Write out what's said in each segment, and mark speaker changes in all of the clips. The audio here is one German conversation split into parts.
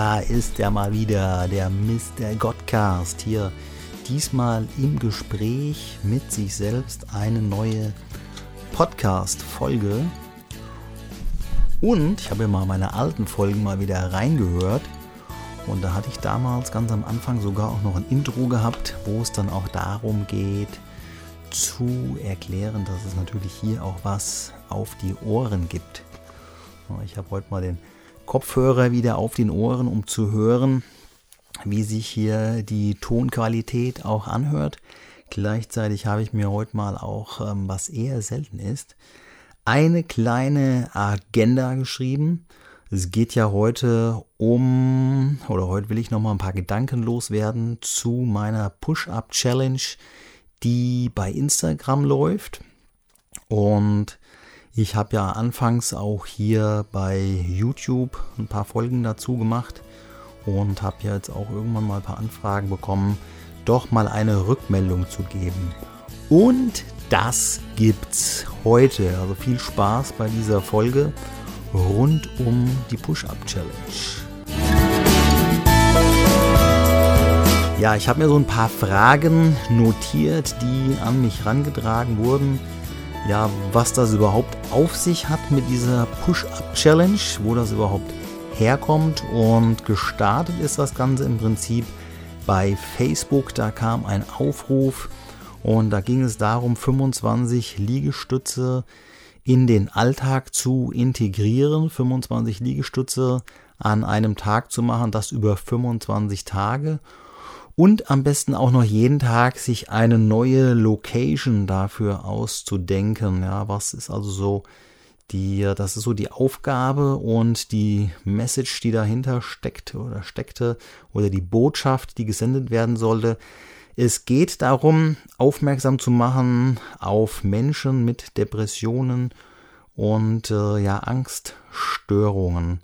Speaker 1: Da ist er mal wieder, der Mr. Godcast hier. Diesmal im Gespräch mit sich selbst eine neue Podcast-Folge. Und ich habe mal meine alten Folgen mal wieder reingehört. Und da hatte ich damals ganz am Anfang sogar auch noch ein Intro gehabt, wo es dann auch darum geht, zu erklären, dass es natürlich hier auch was auf die Ohren gibt. Ich habe heute mal den Kopfhörer wieder auf den Ohren, um zu hören, wie sich hier die Tonqualität auch anhört. Gleichzeitig habe ich mir heute mal auch, ähm, was eher selten ist, eine kleine Agenda geschrieben. Es geht ja heute um, oder heute will ich noch mal ein paar Gedanken loswerden zu meiner Push-Up-Challenge, die bei Instagram läuft. Und ich habe ja anfangs auch hier bei YouTube ein paar Folgen dazu gemacht und habe jetzt auch irgendwann mal ein paar Anfragen bekommen, doch mal eine Rückmeldung zu geben. Und das gibt's heute. Also viel Spaß bei dieser Folge rund um die Push-Up-Challenge. Ja, ich habe mir so ein paar Fragen notiert, die an mich herangetragen wurden ja, was das überhaupt auf sich hat mit dieser Push-Up-Challenge, wo das überhaupt herkommt. Und gestartet ist das Ganze im Prinzip bei Facebook. Da kam ein Aufruf und da ging es darum, 25 Liegestütze in den Alltag zu integrieren, 25 Liegestütze an einem Tag zu machen, das über 25 Tage und am besten auch noch jeden Tag sich eine neue Location dafür auszudenken. Ja, was ist also so die, das ist so die Aufgabe und die Message, die dahinter steckt oder steckte oder die Botschaft, die gesendet werden sollte. Es geht darum, aufmerksam zu machen auf Menschen mit Depressionen und äh, ja Angststörungen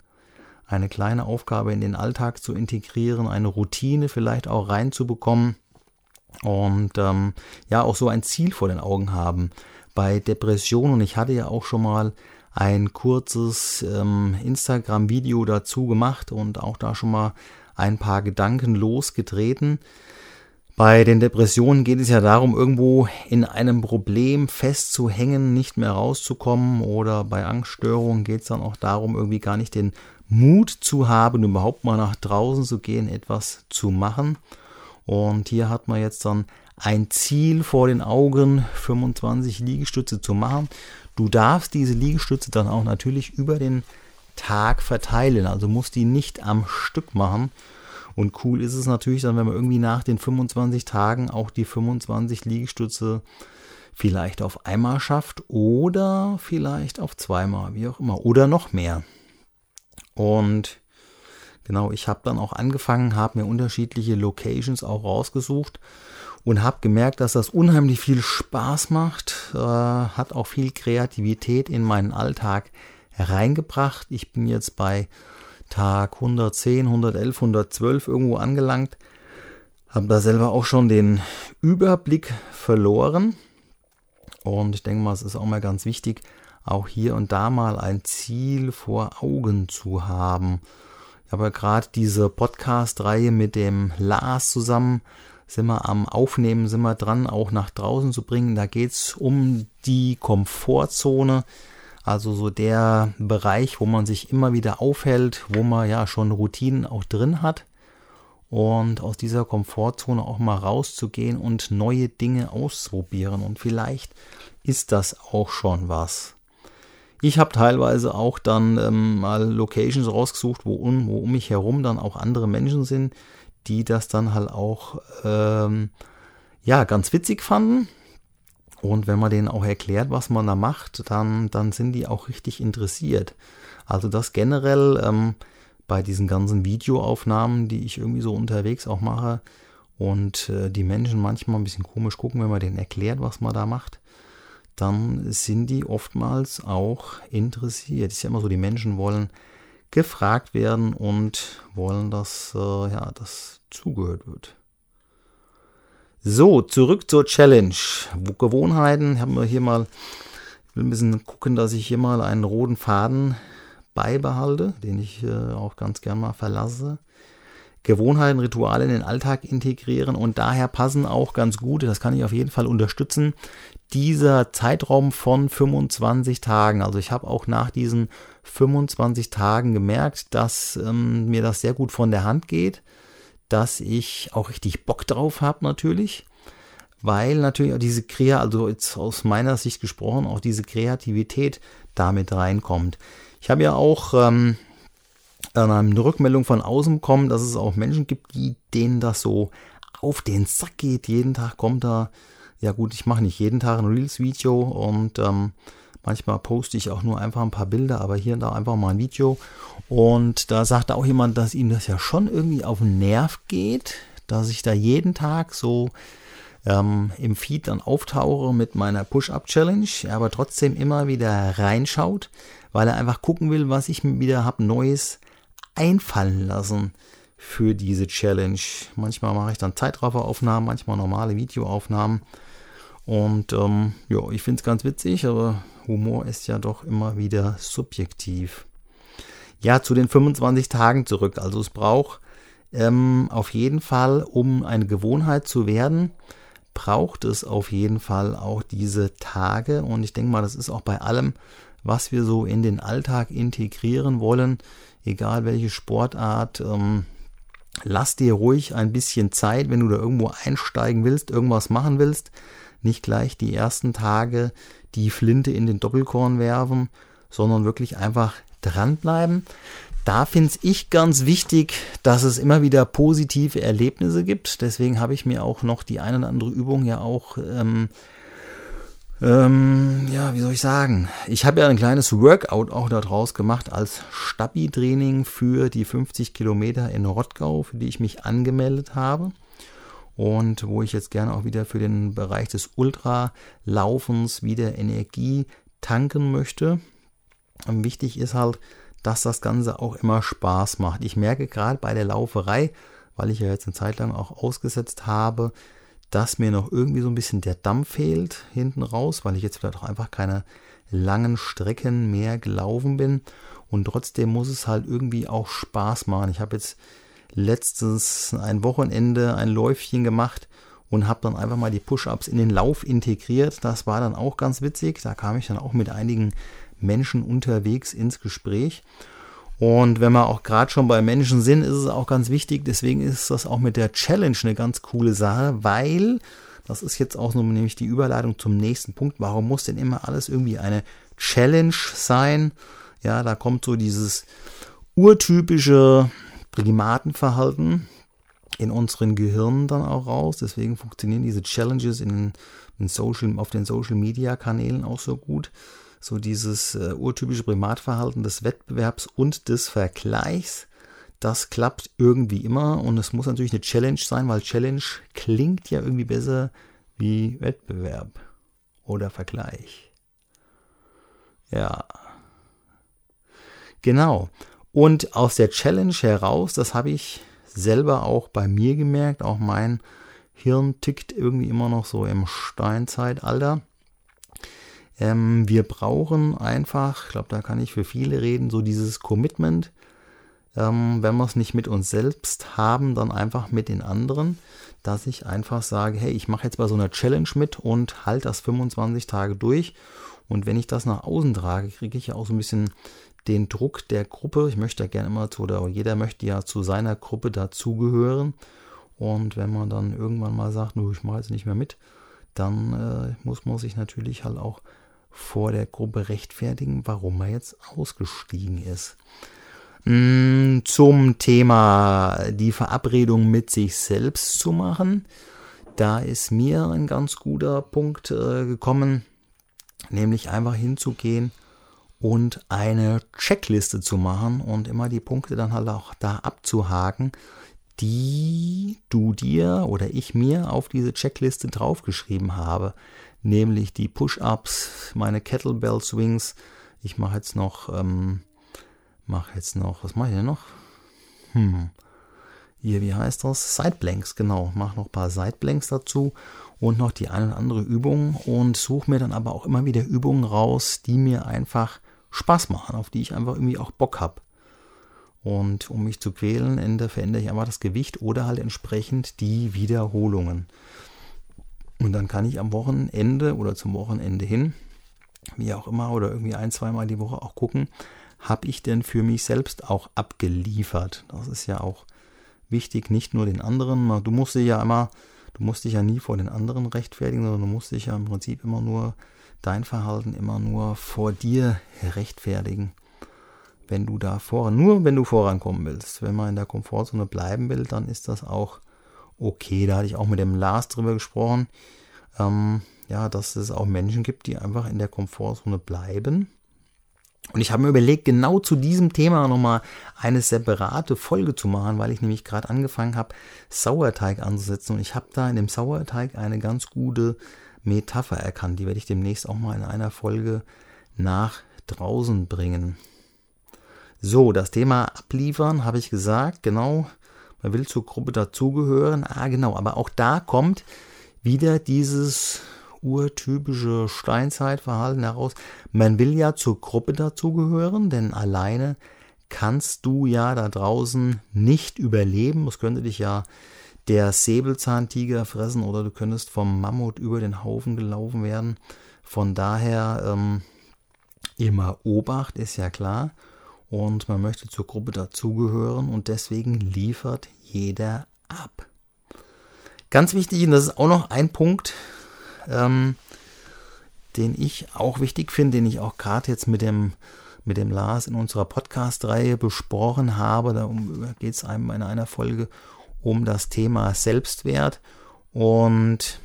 Speaker 1: eine kleine Aufgabe in den Alltag zu integrieren, eine Routine vielleicht auch reinzubekommen und ähm, ja auch so ein Ziel vor den Augen haben. Bei Depressionen, ich hatte ja auch schon mal ein kurzes ähm, Instagram-Video dazu gemacht und auch da schon mal ein paar Gedanken losgetreten. Bei den Depressionen geht es ja darum, irgendwo in einem Problem festzuhängen, nicht mehr rauszukommen. Oder bei Angststörungen geht es dann auch darum, irgendwie gar nicht den Mut zu haben, überhaupt mal nach draußen zu gehen, etwas zu machen. Und hier hat man jetzt dann ein Ziel vor den Augen, 25 Liegestütze zu machen. Du darfst diese Liegestütze dann auch natürlich über den Tag verteilen, also musst die nicht am Stück machen. Und cool ist es natürlich dann, wenn man irgendwie nach den 25 Tagen auch die 25 Liegestütze vielleicht auf einmal schafft oder vielleicht auf zweimal, wie auch immer, oder noch mehr. Und genau, ich habe dann auch angefangen, habe mir unterschiedliche Locations auch rausgesucht und habe gemerkt, dass das unheimlich viel Spaß macht, äh, hat auch viel Kreativität in meinen Alltag hereingebracht. Ich bin jetzt bei Tag 110, 111, 112 irgendwo angelangt, habe da selber auch schon den Überblick verloren. Und ich denke mal, es ist auch mal ganz wichtig, auch hier und da mal ein Ziel vor Augen zu haben. Ich habe ja gerade diese Podcast-Reihe mit dem Lars zusammen, sind wir am Aufnehmen, sind wir dran, auch nach draußen zu bringen. Da geht es um die Komfortzone, also so der Bereich, wo man sich immer wieder aufhält, wo man ja schon Routinen auch drin hat. Und aus dieser Komfortzone auch mal rauszugehen und neue Dinge auszuprobieren. Und vielleicht ist das auch schon was. Ich habe teilweise auch dann ähm, mal Locations rausgesucht, wo um, wo um mich herum dann auch andere Menschen sind, die das dann halt auch ähm, ja ganz witzig fanden. Und wenn man denen auch erklärt, was man da macht, dann, dann sind die auch richtig interessiert. Also das generell ähm, bei diesen ganzen Videoaufnahmen, die ich irgendwie so unterwegs auch mache und äh, die Menschen manchmal ein bisschen komisch gucken, wenn man denen erklärt, was man da macht dann sind die oftmals auch interessiert. Es ist ja immer so, die Menschen wollen gefragt werden und wollen, dass, äh, ja, das zugehört wird. So, zurück zur Challenge. Gewohnheiten haben wir hier mal, ich will ein bisschen gucken, dass ich hier mal einen roten Faden beibehalte, den ich äh, auch ganz gern mal verlasse. Gewohnheiten, Rituale in den Alltag integrieren und daher passen auch ganz gut, das kann ich auf jeden Fall unterstützen, dieser Zeitraum von 25 Tagen. Also ich habe auch nach diesen 25 Tagen gemerkt, dass ähm, mir das sehr gut von der Hand geht, dass ich auch richtig Bock drauf habe natürlich, weil natürlich auch diese Krea, also jetzt aus meiner Sicht gesprochen, auch diese Kreativität damit reinkommt. Ich habe ja auch ähm, eine Rückmeldung von außen bekommen, dass es auch Menschen gibt, die denen das so auf den Sack geht. Jeden Tag kommt da, ja gut, ich mache nicht jeden Tag ein Reels-Video und ähm, manchmal poste ich auch nur einfach ein paar Bilder, aber hier und da einfach mal ein Video. Und da sagte auch jemand, dass ihm das ja schon irgendwie auf den Nerv geht, dass ich da jeden Tag so ähm, im Feed dann auftauche mit meiner Push-Up-Challenge, aber trotzdem immer wieder reinschaut, weil er einfach gucken will, was ich wieder habe Neues einfallen lassen für diese Challenge. Manchmal mache ich dann Zeitrafferaufnahmen, manchmal normale Videoaufnahmen. Und ähm, ja, ich finde es ganz witzig, aber Humor ist ja doch immer wieder subjektiv. Ja, zu den 25 Tagen zurück. Also es braucht ähm, auf jeden Fall, um eine Gewohnheit zu werden, braucht es auf jeden Fall auch diese Tage. Und ich denke mal, das ist auch bei allem, was wir so in den Alltag integrieren wollen, egal welche Sportart. Ähm, lass dir ruhig ein bisschen Zeit, wenn du da irgendwo einsteigen willst, irgendwas machen willst. Nicht gleich die ersten Tage die Flinte in den Doppelkorn werfen, sondern wirklich einfach dranbleiben. Da finde ich ganz wichtig, dass es immer wieder positive Erlebnisse gibt. Deswegen habe ich mir auch noch die eine oder andere Übung ja auch ähm, ähm, ja, wie soll ich sagen? Ich habe ja ein kleines Workout auch daraus gemacht als Stabi-Training für die 50 Kilometer in Rottgau, für die ich mich angemeldet habe. Und wo ich jetzt gerne auch wieder für den Bereich des Ultralaufens wieder Energie tanken möchte. Und wichtig ist halt, dass das Ganze auch immer Spaß macht. Ich merke gerade bei der Lauferei, weil ich ja jetzt eine Zeit lang auch ausgesetzt habe, dass mir noch irgendwie so ein bisschen der Damm fehlt hinten raus, weil ich jetzt vielleicht auch einfach keine langen Strecken mehr gelaufen bin. Und trotzdem muss es halt irgendwie auch Spaß machen. Ich habe jetzt letztens ein Wochenende ein Läufchen gemacht und habe dann einfach mal die Push-ups in den Lauf integriert. Das war dann auch ganz witzig. Da kam ich dann auch mit einigen Menschen unterwegs ins Gespräch. Und wenn wir auch gerade schon bei Menschen sind, ist es auch ganz wichtig. Deswegen ist das auch mit der Challenge eine ganz coole Sache, weil das ist jetzt auch nämlich die Überleitung zum nächsten Punkt. Warum muss denn immer alles irgendwie eine Challenge sein? Ja, da kommt so dieses urtypische Primatenverhalten in unseren Gehirnen dann auch raus. Deswegen funktionieren diese Challenges in, in Social, auf den Social Media Kanälen auch so gut so dieses äh, urtypische Primatverhalten des Wettbewerbs und des Vergleichs. Das klappt irgendwie immer und es muss natürlich eine Challenge sein, weil Challenge klingt ja irgendwie besser wie Wettbewerb oder Vergleich. Ja. Genau. Und aus der Challenge heraus, das habe ich selber auch bei mir gemerkt, auch mein Hirn tickt irgendwie immer noch so im Steinzeitalter. Ähm, wir brauchen einfach, ich glaube, da kann ich für viele reden, so dieses Commitment. Ähm, wenn wir es nicht mit uns selbst haben, dann einfach mit den anderen, dass ich einfach sage, hey, ich mache jetzt bei so einer Challenge mit und halte das 25 Tage durch. Und wenn ich das nach außen trage, kriege ich ja auch so ein bisschen den Druck der Gruppe. Ich möchte ja gerne immer zu, oder jeder möchte ja zu seiner Gruppe dazugehören. Und wenn man dann irgendwann mal sagt, nur ich mache jetzt nicht mehr mit, dann äh, muss man sich natürlich halt auch vor der Gruppe rechtfertigen, warum er jetzt ausgestiegen ist. Mm, zum Thema die Verabredung mit sich selbst zu machen, da ist mir ein ganz guter Punkt äh, gekommen, nämlich einfach hinzugehen und eine Checkliste zu machen und immer die Punkte dann halt auch da abzuhaken, die du dir oder ich mir auf diese Checkliste draufgeschrieben habe nämlich die Push-Ups, meine Kettlebell Swings. Ich mache jetzt noch, ähm, mache jetzt noch, was mache ich denn noch? Hm. Hier, wie heißt das? Sideblanks, genau. Mache noch ein paar Sideblanks dazu und noch die eine oder andere Übung und suche mir dann aber auch immer wieder Übungen raus, die mir einfach Spaß machen, auf die ich einfach irgendwie auch Bock habe. Und um mich zu quälen, Ende verändere ich einfach das Gewicht oder halt entsprechend die Wiederholungen. Und dann kann ich am Wochenende oder zum Wochenende hin, wie auch immer, oder irgendwie ein, zweimal die Woche auch gucken, habe ich denn für mich selbst auch abgeliefert. Das ist ja auch wichtig, nicht nur den anderen. Du musst dich ja immer, du musst dich ja nie vor den anderen rechtfertigen, sondern du musst dich ja im Prinzip immer nur dein Verhalten immer nur vor dir rechtfertigen. Wenn du da voran, nur wenn du vorankommen willst. Wenn man in der Komfortzone bleiben will, dann ist das auch okay. Da hatte ich auch mit dem Lars drüber gesprochen. Ähm, ja, dass es auch Menschen gibt, die einfach in der Komfortzone bleiben. Und ich habe mir überlegt, genau zu diesem Thema nochmal eine separate Folge zu machen, weil ich nämlich gerade angefangen habe, Sauerteig anzusetzen. Und ich habe da in dem Sauerteig eine ganz gute Metapher erkannt. Die werde ich demnächst auch mal in einer Folge nach draußen bringen. So, das Thema abliefern habe ich gesagt, genau. Man will zur Gruppe dazugehören. Ah, genau, aber auch da kommt wieder dieses urtypische Steinzeitverhalten heraus. Man will ja zur Gruppe dazugehören, denn alleine kannst du ja da draußen nicht überleben. Das könnte dich ja der Säbelzahntiger fressen oder du könntest vom Mammut über den Haufen gelaufen werden. Von daher ähm, immer Obacht ist ja klar und man möchte zur Gruppe dazugehören und deswegen liefert jeder ab. Ganz wichtig, und das ist auch noch ein Punkt, ähm, den ich auch wichtig finde, den ich auch gerade jetzt mit dem, mit dem Lars in unserer Podcast-Reihe besprochen habe. Da geht es einem in einer Folge um das Thema Selbstwert. Und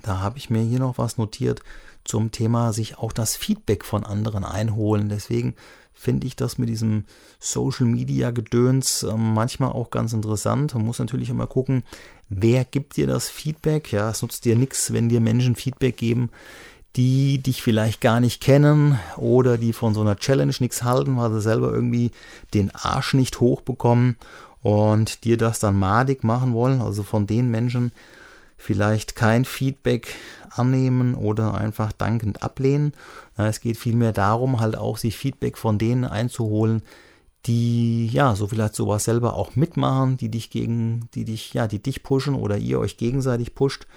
Speaker 1: da habe ich mir hier noch was notiert zum Thema sich auch das Feedback von anderen einholen. Deswegen finde ich das mit diesem Social Media Gedöns äh, manchmal auch ganz interessant. Man muss natürlich immer gucken, wer gibt dir das Feedback. Ja, es nutzt dir nichts, wenn dir Menschen Feedback geben, die dich vielleicht gar nicht kennen oder die von so einer Challenge nichts halten, weil sie selber irgendwie den Arsch nicht hochbekommen und dir das dann madig machen wollen. Also von den Menschen, vielleicht kein Feedback annehmen oder einfach dankend ablehnen. Es geht vielmehr darum, halt auch sich Feedback von denen einzuholen, die ja so vielleicht sowas selber auch mitmachen, die dich gegen, die dich, ja, die dich pushen oder ihr euch gegenseitig pusht,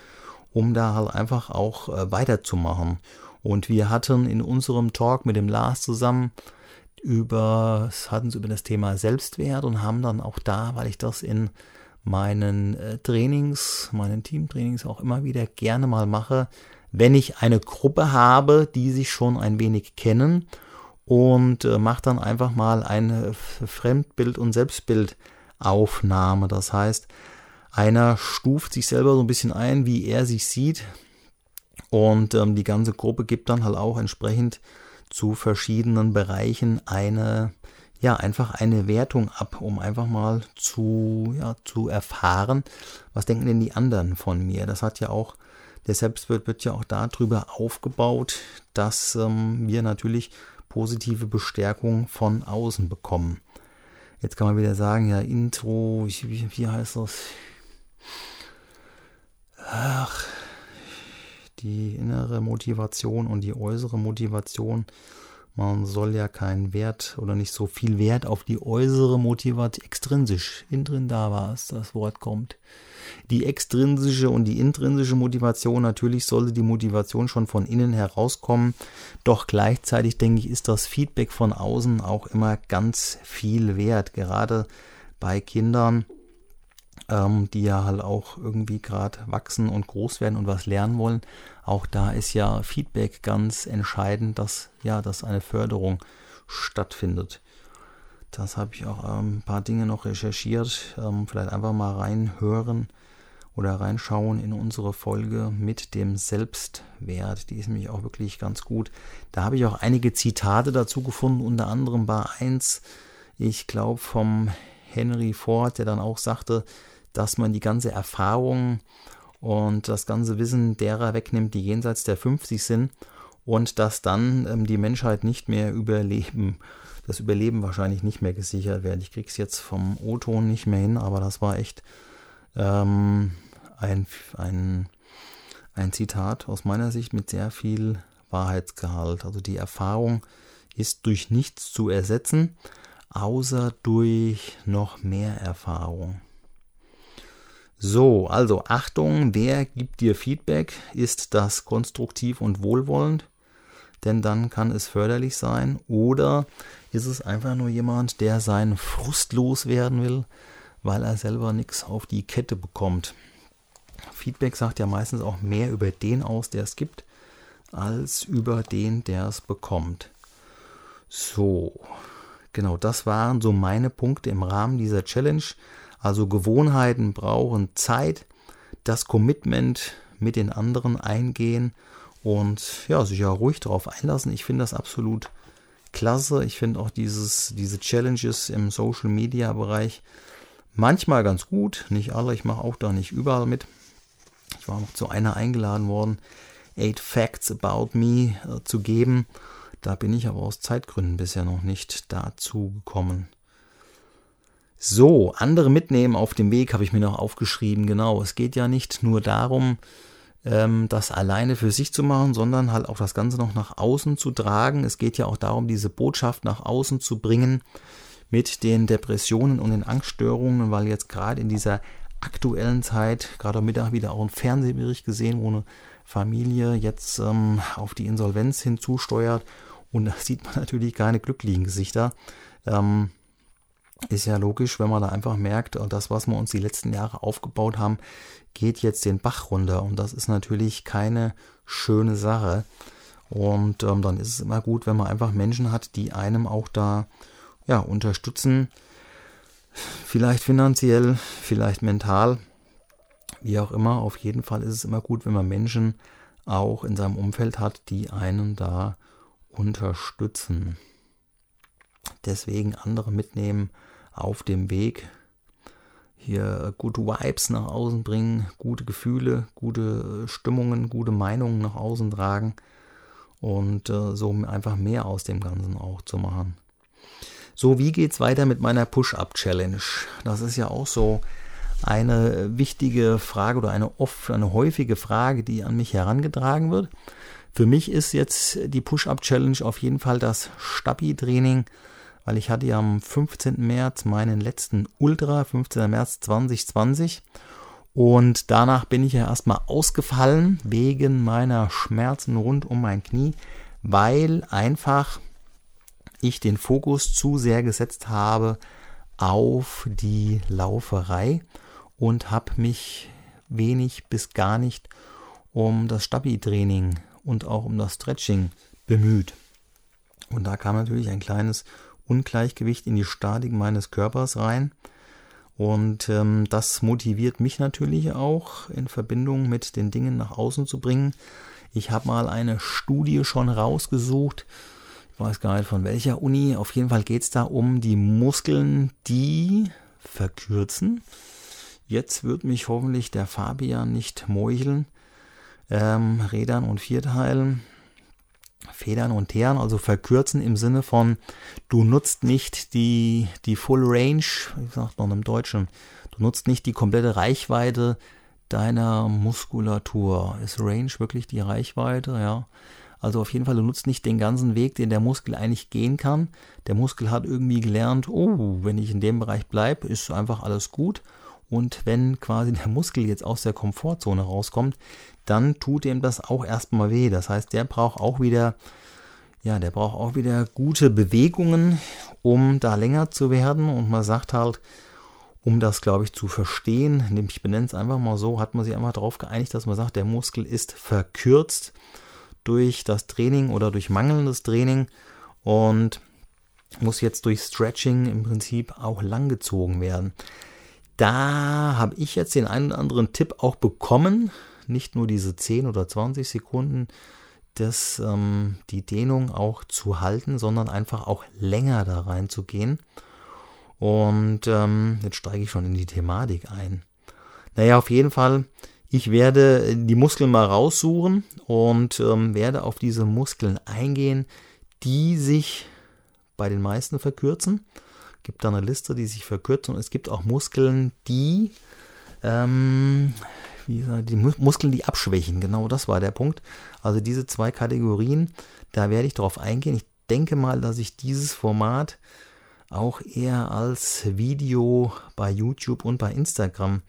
Speaker 1: um da halt einfach auch äh, weiterzumachen. Und wir hatten in unserem Talk mit dem Lars zusammen über, hatten es über das Thema Selbstwert und haben dann auch da, weil ich das in meinen äh, Trainings, meinen Teamtrainings auch immer wieder gerne mal mache, wenn ich eine Gruppe habe, die sich schon ein wenig kennen und äh, mache dann einfach mal eine Fremdbild- und Selbstbildaufnahme. Das heißt, einer stuft sich selber so ein bisschen ein, wie er sich sieht und ähm, die ganze Gruppe gibt dann halt auch entsprechend zu verschiedenen Bereichen eine ja, einfach eine Wertung ab, um einfach mal zu, ja, zu erfahren, was denken denn die anderen von mir. Das hat ja auch, der Selbstwert wird ja auch darüber aufgebaut, dass ähm, wir natürlich positive Bestärkung von außen bekommen. Jetzt kann man wieder sagen, ja, Intro, wie, wie heißt das? Ach, die innere Motivation und die äußere Motivation. Man soll ja keinen Wert oder nicht so viel Wert auf die äußere Motivation, extrinsisch, innen drin da war es, das Wort kommt. Die extrinsische und die intrinsische Motivation, natürlich sollte die Motivation schon von innen herauskommen, doch gleichzeitig denke ich, ist das Feedback von außen auch immer ganz viel wert, gerade bei Kindern, ähm, die ja halt auch irgendwie gerade wachsen und groß werden und was lernen wollen. Auch da ist ja Feedback ganz entscheidend, dass ja, dass eine Förderung stattfindet. Das habe ich auch ähm, ein paar Dinge noch recherchiert. Ähm, vielleicht einfach mal reinhören oder reinschauen in unsere Folge mit dem Selbstwert. Die ist nämlich auch wirklich ganz gut. Da habe ich auch einige Zitate dazu gefunden, unter anderem war eins, ich glaube, vom Henry Ford, der dann auch sagte, dass man die ganze Erfahrung und das ganze Wissen derer wegnimmt, die jenseits der 50 sind und dass dann ähm, die Menschheit nicht mehr überleben, das Überleben wahrscheinlich nicht mehr gesichert wird. Ich krieg's jetzt vom O-Ton nicht mehr hin, aber das war echt ähm, ein, ein, ein Zitat aus meiner Sicht mit sehr viel Wahrheitsgehalt. Also die Erfahrung ist durch nichts zu ersetzen, außer durch noch mehr Erfahrung. So, also Achtung, wer gibt dir Feedback? Ist das konstruktiv und wohlwollend? Denn dann kann es förderlich sein. Oder ist es einfach nur jemand, der seinen Frust loswerden will, weil er selber nichts auf die Kette bekommt? Feedback sagt ja meistens auch mehr über den aus, der es gibt, als über den, der es bekommt. So, genau, das waren so meine Punkte im Rahmen dieser Challenge. Also Gewohnheiten brauchen Zeit, das Commitment mit den anderen eingehen und ja, sich ja ruhig darauf einlassen. Ich finde das absolut klasse. Ich finde auch dieses, diese Challenges im Social Media Bereich manchmal ganz gut. Nicht alle, ich mache auch da nicht überall mit. Ich war noch zu einer eingeladen worden, Eight Facts About Me äh, zu geben. Da bin ich aber aus Zeitgründen bisher noch nicht dazu gekommen. So, andere mitnehmen auf dem Weg habe ich mir noch aufgeschrieben. Genau, es geht ja nicht nur darum, ähm, das alleine für sich zu machen, sondern halt auch das Ganze noch nach außen zu tragen. Es geht ja auch darum, diese Botschaft nach außen zu bringen mit den Depressionen und den Angststörungen, weil jetzt gerade in dieser aktuellen Zeit, gerade am Mittag wieder auch ein Fernsehbericht gesehen, wo eine Familie jetzt ähm, auf die Insolvenz hinzusteuert und da sieht man natürlich keine glücklichen Gesichter. Ähm, ist ja logisch, wenn man da einfach merkt, äh, das, was wir uns die letzten Jahre aufgebaut haben, geht jetzt den Bach runter. Und das ist natürlich keine schöne Sache. Und ähm, dann ist es immer gut, wenn man einfach Menschen hat, die einem auch da ja, unterstützen. Vielleicht finanziell, vielleicht mental, wie auch immer. Auf jeden Fall ist es immer gut, wenn man Menschen auch in seinem Umfeld hat, die einen da unterstützen. Deswegen andere mitnehmen auf dem Weg. Hier gute Vibes nach außen bringen, gute Gefühle, gute Stimmungen, gute Meinungen nach außen tragen und äh, so einfach mehr aus dem Ganzen auch zu machen. So, wie geht's weiter mit meiner Push-Up-Challenge? Das ist ja auch so eine wichtige Frage oder eine oft eine häufige Frage, die an mich herangetragen wird. Für mich ist jetzt die Push-Up-Challenge auf jeden Fall das Stabi-Training, weil ich hatte ja am 15. März meinen letzten Ultra, 15. März 2020. Und danach bin ich ja erstmal ausgefallen wegen meiner Schmerzen rund um mein Knie, weil einfach ich den Fokus zu sehr gesetzt habe auf die Lauferei und habe mich wenig bis gar nicht um das Stabi-Training und auch um das Stretching bemüht. Und da kam natürlich ein kleines Ungleichgewicht in die Statik meines Körpers rein. Und ähm, das motiviert mich natürlich auch in Verbindung mit den Dingen nach außen zu bringen. Ich habe mal eine Studie schon rausgesucht. Ich weiß gar nicht von welcher Uni. Auf jeden Fall geht es da um die Muskeln, die verkürzen. Jetzt wird mich hoffentlich der Fabian nicht meucheln ähm, Rädern und Vierteilen, Federn und Teeren, also verkürzen im Sinne von, du nutzt nicht die, die Full Range, wie sagt man im Deutschen, du nutzt nicht die komplette Reichweite deiner Muskulatur. Ist Range wirklich die Reichweite? Ja. Also auf jeden Fall, du nutzt nicht den ganzen Weg, den der Muskel eigentlich gehen kann. Der Muskel hat irgendwie gelernt, oh, wenn ich in dem Bereich bleibe, ist einfach alles gut. Und wenn quasi der Muskel jetzt aus der Komfortzone rauskommt, dann tut ihm das auch erstmal weh. Das heißt, der braucht auch wieder, ja, der braucht auch wieder gute Bewegungen, um da länger zu werden. Und man sagt halt, um das, glaube ich, zu verstehen, ich benenne es einfach mal so, hat man sich einfach darauf geeinigt, dass man sagt, der Muskel ist verkürzt durch das Training oder durch mangelndes Training und muss jetzt durch Stretching im Prinzip auch langgezogen werden. Da habe ich jetzt den einen oder anderen Tipp auch bekommen, nicht nur diese 10 oder 20 Sekunden, das, ähm, die Dehnung auch zu halten, sondern einfach auch länger da reinzugehen. Und ähm, jetzt steige ich schon in die Thematik ein. Naja, auf jeden Fall, ich werde die Muskeln mal raussuchen und ähm, werde auf diese Muskeln eingehen, die sich bei den meisten verkürzen. Gibt da eine Liste, die sich verkürzen und es gibt auch Muskeln, die ähm, gesagt, die Muskeln, die abschwächen. Genau das war der Punkt. Also diese zwei Kategorien, da werde ich darauf eingehen. Ich denke mal, dass ich dieses Format auch eher als Video bei YouTube und bei Instagram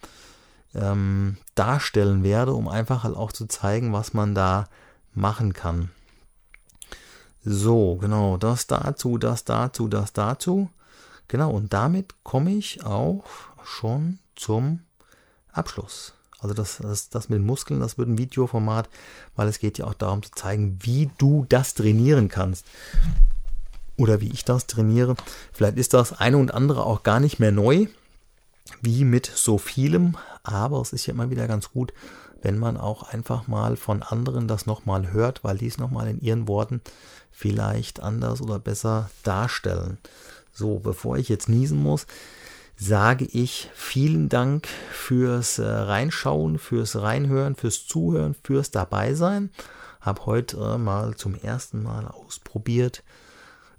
Speaker 1: ähm, darstellen werde, um einfach halt auch zu zeigen, was man da machen kann. So, genau, das dazu, das dazu, das dazu. Genau, und damit komme ich auch schon zum Abschluss. Also das, das, das mit Muskeln, das wird ein Videoformat, weil es geht ja auch darum zu zeigen, wie du das trainieren kannst. Oder wie ich das trainiere. Vielleicht ist das eine und andere auch gar nicht mehr neu, wie mit so vielem, aber es ist ja immer wieder ganz gut, wenn man auch einfach mal von anderen das nochmal hört, weil die es nochmal in ihren Worten vielleicht anders oder besser darstellen. So, bevor ich jetzt niesen muss, sage ich vielen Dank fürs äh, Reinschauen, fürs Reinhören, fürs Zuhören, fürs Dabeisein. Hab heute äh, mal zum ersten Mal ausprobiert,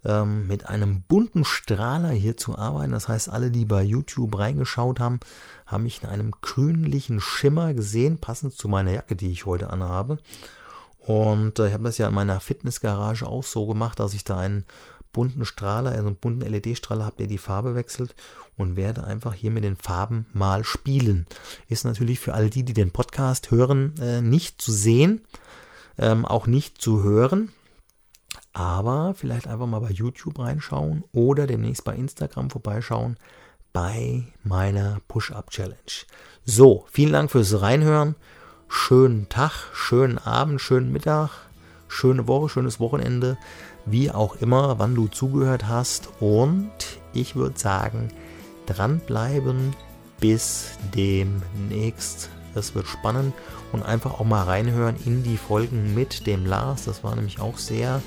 Speaker 1: ähm, mit einem bunten Strahler hier zu arbeiten. Das heißt, alle, die bei YouTube reingeschaut haben, haben mich in einem grünlichen Schimmer gesehen, passend zu meiner Jacke, die ich heute anhabe. Und äh, ich habe das ja in meiner Fitnessgarage auch so gemacht, dass ich da einen bunten Strahler, also einen bunten LED-Strahler habe, der die Farbe wechselt und werde einfach hier mit den Farben mal spielen. Ist natürlich für all die, die den Podcast hören, äh, nicht zu sehen, ähm, auch nicht zu hören. Aber vielleicht einfach mal bei YouTube reinschauen oder demnächst bei Instagram vorbeischauen bei meiner Push-Up-Challenge. So, vielen Dank fürs Reinhören. Schönen Tag, schönen Abend, schönen Mittag, schöne Woche, schönes Wochenende wie auch immer, wann du zugehört hast. Und ich würde sagen, dranbleiben bis demnächst. Es wird spannend und einfach auch mal reinhören in die Folgen mit dem Lars. Das war nämlich auch sehr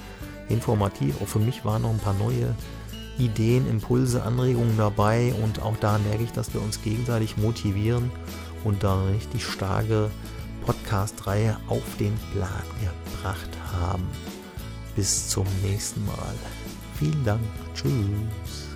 Speaker 1: informativ. Auch für mich waren noch ein paar neue Ideen, Impulse, Anregungen dabei und auch da merke ich, dass wir uns gegenseitig motivieren und da eine richtig starke Podcast-Reihe auf den Plan gebracht haben. Bis zum nächsten Mal. Vielen Dank. Tschüss.